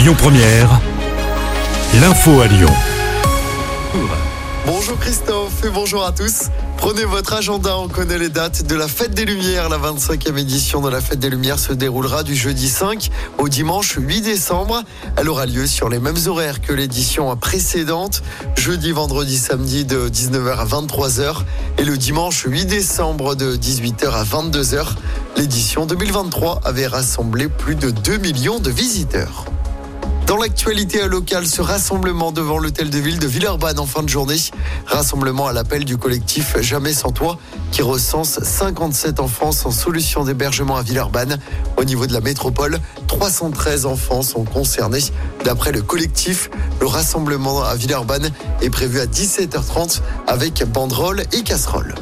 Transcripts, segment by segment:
Lyon Première, l'info à Lyon. Bonjour Christophe et bonjour à tous. Prenez votre agenda, on connaît les dates de la Fête des Lumières. La 25e édition de la Fête des Lumières se déroulera du jeudi 5 au dimanche 8 décembre. Elle aura lieu sur les mêmes horaires que l'édition précédente, jeudi, vendredi, samedi de 19h à 23h et le dimanche 8 décembre de 18h à 22h. L'édition 2023 avait rassemblé plus de 2 millions de visiteurs. Dans l'actualité locale, ce rassemblement devant l'hôtel de ville de Villeurbanne en fin de journée. Rassemblement à l'appel du collectif Jamais sans toi qui recense 57 enfants sans solution d'hébergement à Villeurbanne. Au niveau de la métropole, 313 enfants sont concernés. D'après le collectif, le rassemblement à Villeurbanne est prévu à 17h30 avec banderole et casserole.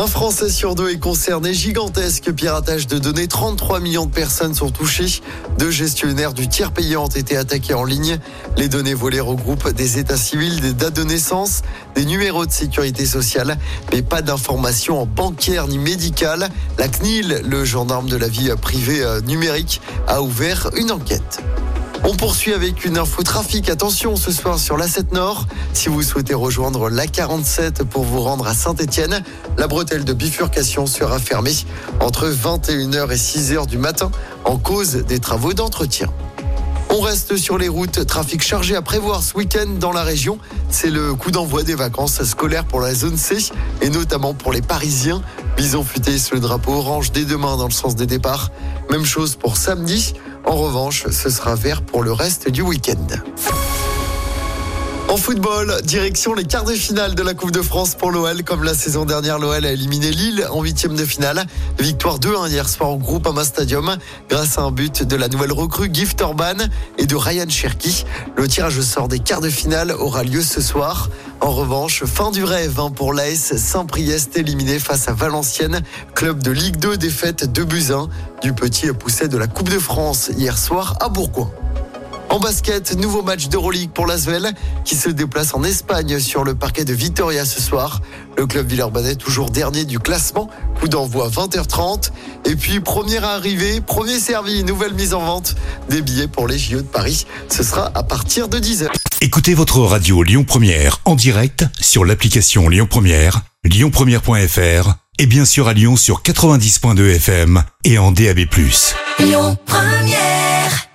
Un Français sur deux est concerné. Gigantesque piratage de données. 33 millions de personnes sont touchées. Deux gestionnaires du tiers payant ont été attaqués en ligne. Les données volées regroupent des états civils, des dates de naissance, des numéros de sécurité sociale, mais pas d'informations bancaires ni médicales. La CNIL, le gendarme de la vie privée euh, numérique, a ouvert une enquête. On poursuit avec une info trafic. Attention ce soir sur l'A7 Nord. Si vous souhaitez rejoindre l'A47 pour vous rendre à Saint-Etienne, la bretelle de bifurcation sera fermée entre 21h et 6h du matin en cause des travaux d'entretien. On reste sur les routes, trafic chargé à prévoir ce week-end dans la région. C'est le coup d'envoi des vacances scolaires pour la zone C et notamment pour les Parisiens. Bison futé sous le drapeau orange dès demain dans le sens des départs. Même chose pour samedi. En revanche, ce sera vert pour le reste du week-end. En football, direction les quarts de finale de la Coupe de France pour l'OL. Comme la saison dernière, l'OL a éliminé Lille en huitième de finale. Victoire 2-1 hier soir au groupe Ama Stadium grâce à un but de la nouvelle recrue Gift Orban et de Ryan Cherky. Le tirage au sort des quarts de finale aura lieu ce soir. En revanche, fin du rêve hein, pour l'AS Saint-Priest éliminé face à Valenciennes, club de Ligue 2 défaite de Buzyn. Du petit poussé de la Coupe de France hier soir à Bourgoin. En basket, nouveau match d'Euroleague pour l'Asvel qui se déplace en Espagne sur le parquet de Vitoria ce soir. Le club Villeurbanais toujours dernier du classement, coup d'envoi 20h30. Et puis première arrivée, premier servi, nouvelle mise en vente des billets pour les JO de Paris. Ce sera à partir de 10h. Écoutez votre radio Lyon Première en direct sur l'application Lyon Première, lyonpremière.fr et bien sûr à Lyon sur 90.2 FM et en DAB+. Lyon Première